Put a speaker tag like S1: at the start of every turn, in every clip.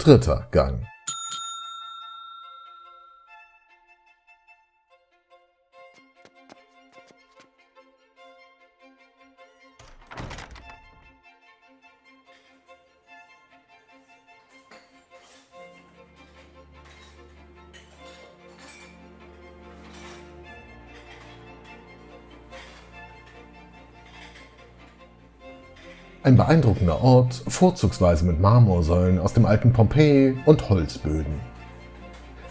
S1: dritter Gang. Ein beeindruckender Ort, vorzugsweise mit Marmorsäulen aus dem alten Pompeji und Holzböden.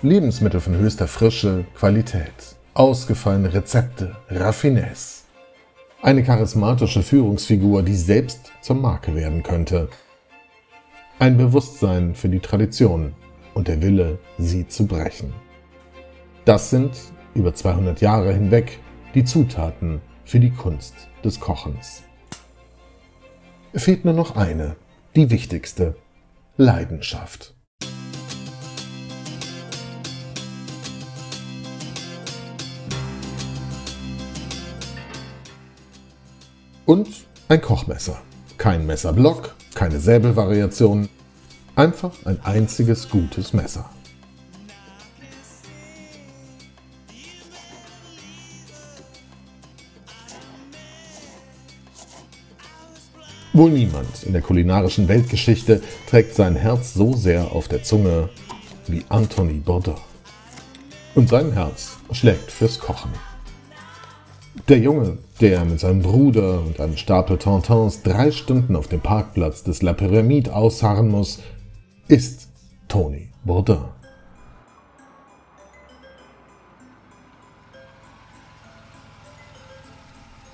S1: Lebensmittel von höchster Frische, Qualität, ausgefallene Rezepte, Raffinesse. Eine charismatische Führungsfigur, die selbst zur Marke werden könnte. Ein Bewusstsein für die Tradition und der Wille, sie zu brechen. Das sind, über 200 Jahre hinweg, die Zutaten für die Kunst des Kochens. Fehlt nur noch eine, die wichtigste, Leidenschaft. Und ein Kochmesser. Kein Messerblock, keine Säbelvariation, einfach ein einziges gutes Messer. Wohl niemand in der kulinarischen Weltgeschichte trägt sein Herz so sehr auf der Zunge wie Anthony Bourdain. Und sein Herz schlägt fürs Kochen. Der Junge, der mit seinem Bruder und einem Stapel Tantans drei Stunden auf dem Parkplatz des La Pyramide ausharren muss, ist Tony Bourdain.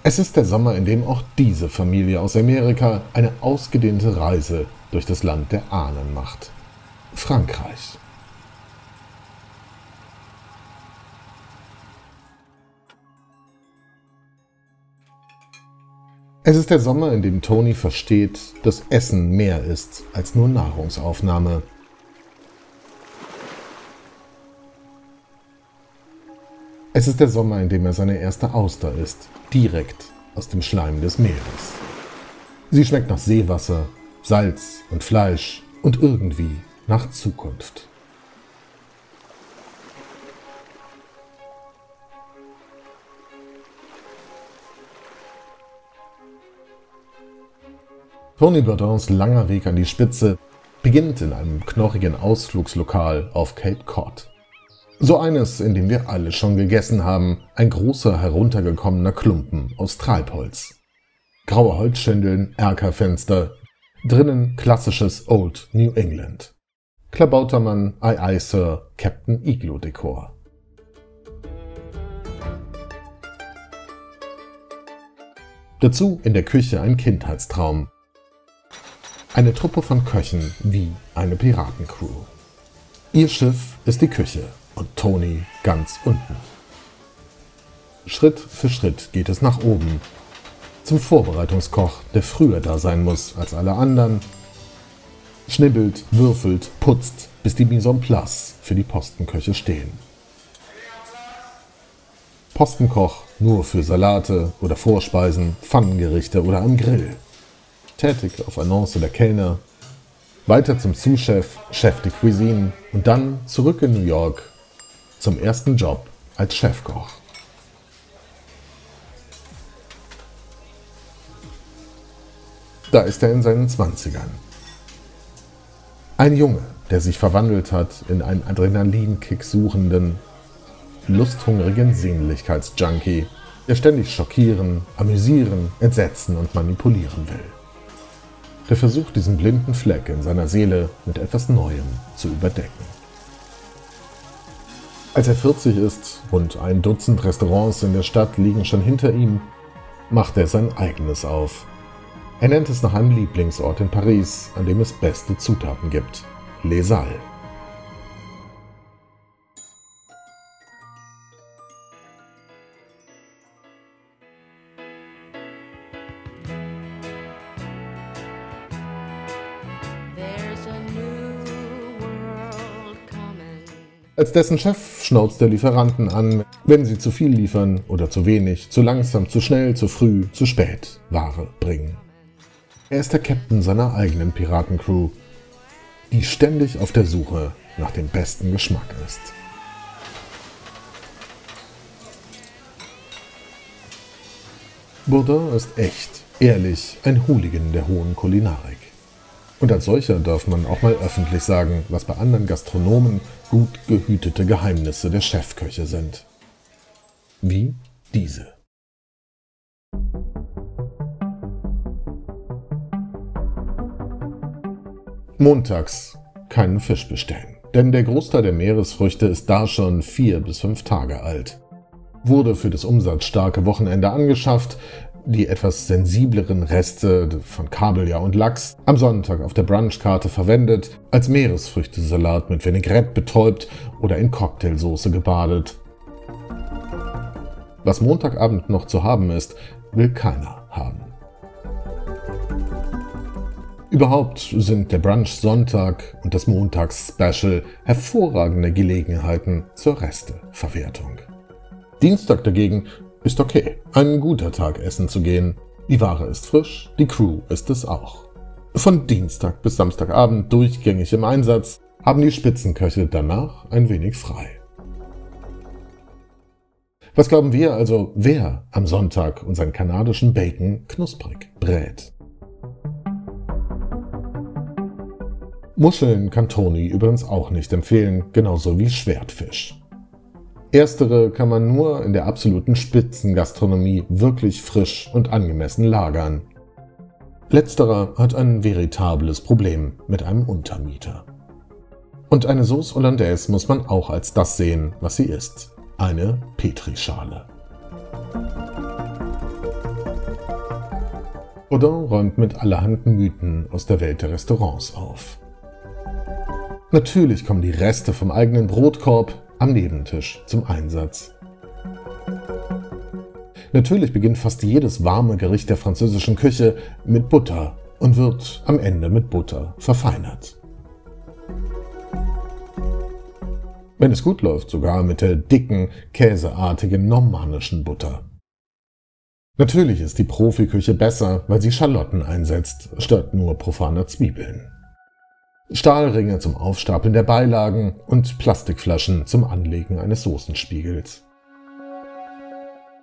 S1: Es ist der Sommer, in dem auch diese Familie aus Amerika eine ausgedehnte Reise durch das Land der Ahnen macht. Frankreich. Es ist der Sommer, in dem Tony versteht, dass Essen mehr ist als nur Nahrungsaufnahme. Es ist der Sommer, in dem er seine erste Auster isst, direkt aus dem Schleim des Meeres. Sie schmeckt nach Seewasser, Salz und Fleisch und irgendwie nach Zukunft. Tony Bourdins langer Weg an die Spitze beginnt in einem knorrigen Ausflugslokal auf Cape Cod. So eines, in dem wir alle schon gegessen haben, ein großer heruntergekommener Klumpen aus Treibholz. Graue Holzschindeln, Erkerfenster, drinnen klassisches Old New England. Klabautermann, Aye Aye Sir, Captain Igloo Dekor. Dazu in der Küche ein Kindheitstraum. Eine Truppe von Köchen wie eine Piratencrew. Ihr Schiff ist die Küche und Tony ganz unten. Schritt für Schritt geht es nach oben. Zum Vorbereitungskoch, der früher da sein muss als alle anderen. Schnibbelt, würfelt, putzt, bis die Mise en place für die Postenköche stehen. Postenkoch nur für Salate oder Vorspeisen, Pfannengerichte oder am Grill. Tätig auf Annonce der Kellner. Weiter zum Sous-Chef, Chef de Cuisine und dann zurück in New York zum ersten Job als Chefkoch. Da ist er in seinen Zwanzigern. Ein Junge, der sich verwandelt hat in einen Adrenalinkick suchenden, lusthungrigen Sinnlichkeitsjunkie, der ständig schockieren, amüsieren, entsetzen und manipulieren will. Der versucht, diesen blinden Fleck in seiner Seele mit etwas Neuem zu überdecken. Als er 40 ist und ein Dutzend Restaurants in der Stadt liegen schon hinter ihm, macht er sein eigenes auf. Er nennt es nach einem Lieblingsort in Paris, an dem es beste Zutaten gibt: Les Halles. Als dessen Chef schnauzt der Lieferanten an, wenn sie zu viel liefern oder zu wenig, zu langsam, zu schnell, zu früh, zu spät Ware bringen. Er ist der Captain seiner eigenen Piratencrew. die ständig auf der Suche nach dem besten Geschmack ist. Bourdain ist echt, ehrlich, ein Hooligan der hohen Kulinarik. Und als solcher darf man auch mal öffentlich sagen, was bei anderen Gastronomen gut gehütete Geheimnisse der Chefköche sind. Wie diese. Montags keinen Fisch bestellen, denn der Großteil der Meeresfrüchte ist da schon vier bis fünf Tage alt. Wurde für das umsatzstarke Wochenende angeschafft, die etwas sensibleren Reste von Kabeljau und Lachs am Sonntag auf der Brunchkarte verwendet, als Meeresfrüchtesalat mit Vinaigrette betäubt oder in Cocktailsoße gebadet. Was Montagabend noch zu haben ist, will keiner haben. Überhaupt sind der Brunch Sonntag und das Montags-Special hervorragende Gelegenheiten zur Resteverwertung. Dienstag dagegen ist okay, ein guter Tag essen zu gehen. Die Ware ist frisch, die Crew ist es auch. Von Dienstag bis Samstagabend durchgängig im Einsatz, haben die Spitzenköche danach ein wenig frei. Was glauben wir also, wer am Sonntag unseren kanadischen Bacon knusprig brät? Muscheln kann Toni übrigens auch nicht empfehlen, genauso wie Schwertfisch. Erstere kann man nur in der absoluten Spitzengastronomie wirklich frisch und angemessen lagern. Letzterer hat ein veritables Problem mit einem Untermieter. Und eine Sauce Hollandaise muss man auch als das sehen, was sie ist. Eine Petrischale. Baudin räumt mit allerhand Mythen aus der Welt der Restaurants auf. Natürlich kommen die Reste vom eigenen Brotkorb am Nebentisch zum Einsatz. Natürlich beginnt fast jedes warme Gericht der französischen Küche mit Butter und wird am Ende mit Butter verfeinert. Wenn es gut läuft, sogar mit der dicken, käseartigen normannischen Butter. Natürlich ist die Profiküche besser, weil sie Schalotten einsetzt, statt nur profaner Zwiebeln. Stahlringe zum Aufstapeln der Beilagen und Plastikflaschen zum Anlegen eines Soßenspiegels.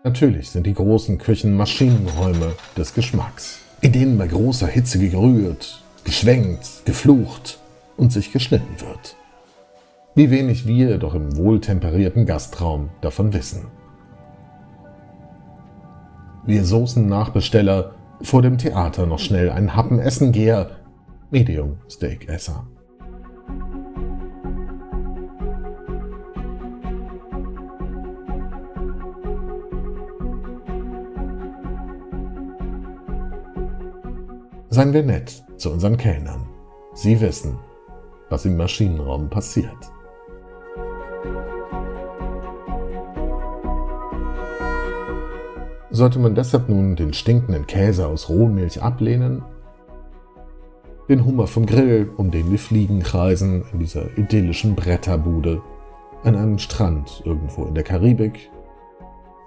S1: Natürlich sind die großen Küchen Maschinenräume des Geschmacks, in denen bei großer Hitze gerührt, geschwenkt, geflucht und sich geschnitten wird. Wie wenig wir doch im wohltemperierten Gastraum davon wissen. Wir Soßen-Nachbesteller vor dem Theater noch schnell einen Happen essen geher Medium Steak Esser. Seien wir nett zu unseren Kellnern. Sie wissen, was im Maschinenraum passiert. Sollte man deshalb nun den stinkenden Käse aus Rohmilch ablehnen den Hummer vom Grill, um den die Fliegen kreisen in dieser idyllischen Bretterbude, an einem Strand irgendwo in der Karibik.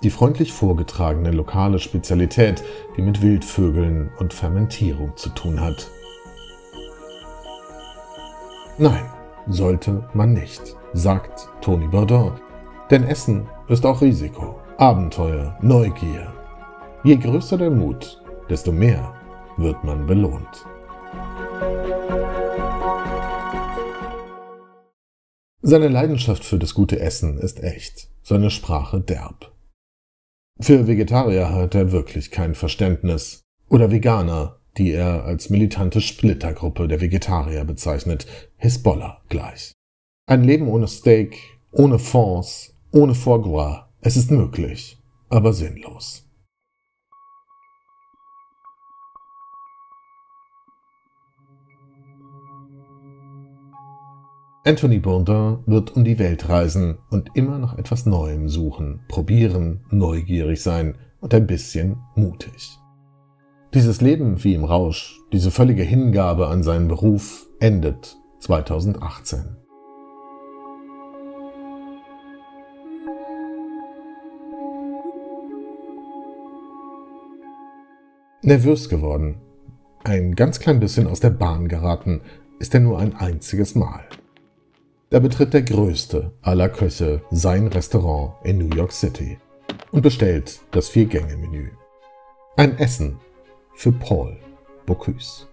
S1: Die freundlich vorgetragene lokale Spezialität, die mit Wildvögeln und Fermentierung zu tun hat. Nein, sollte man nicht, sagt Tony Bourdin. Denn Essen ist auch Risiko, Abenteuer, Neugier. Je größer der Mut, desto mehr wird man belohnt. Seine Leidenschaft für das gute Essen ist echt, seine Sprache derb. Für Vegetarier hat er wirklich kein Verständnis. Oder Veganer, die er als militante Splittergruppe der Vegetarier bezeichnet, Hisbollah gleich. Ein Leben ohne Steak, ohne Fonds, ohne Foie Gras, es ist möglich, aber sinnlos. Anthony Bourdain wird um die Welt reisen und immer nach etwas Neuem suchen, probieren, neugierig sein und ein bisschen mutig. Dieses Leben wie im Rausch, diese völlige Hingabe an seinen Beruf endet 2018. Nervös geworden, ein ganz klein bisschen aus der Bahn geraten, ist er nur ein einziges Mal. Da betritt der größte aller Köche sein Restaurant in New York City und bestellt das Vier-Gänge-Menü. Ein Essen für Paul Bocuse.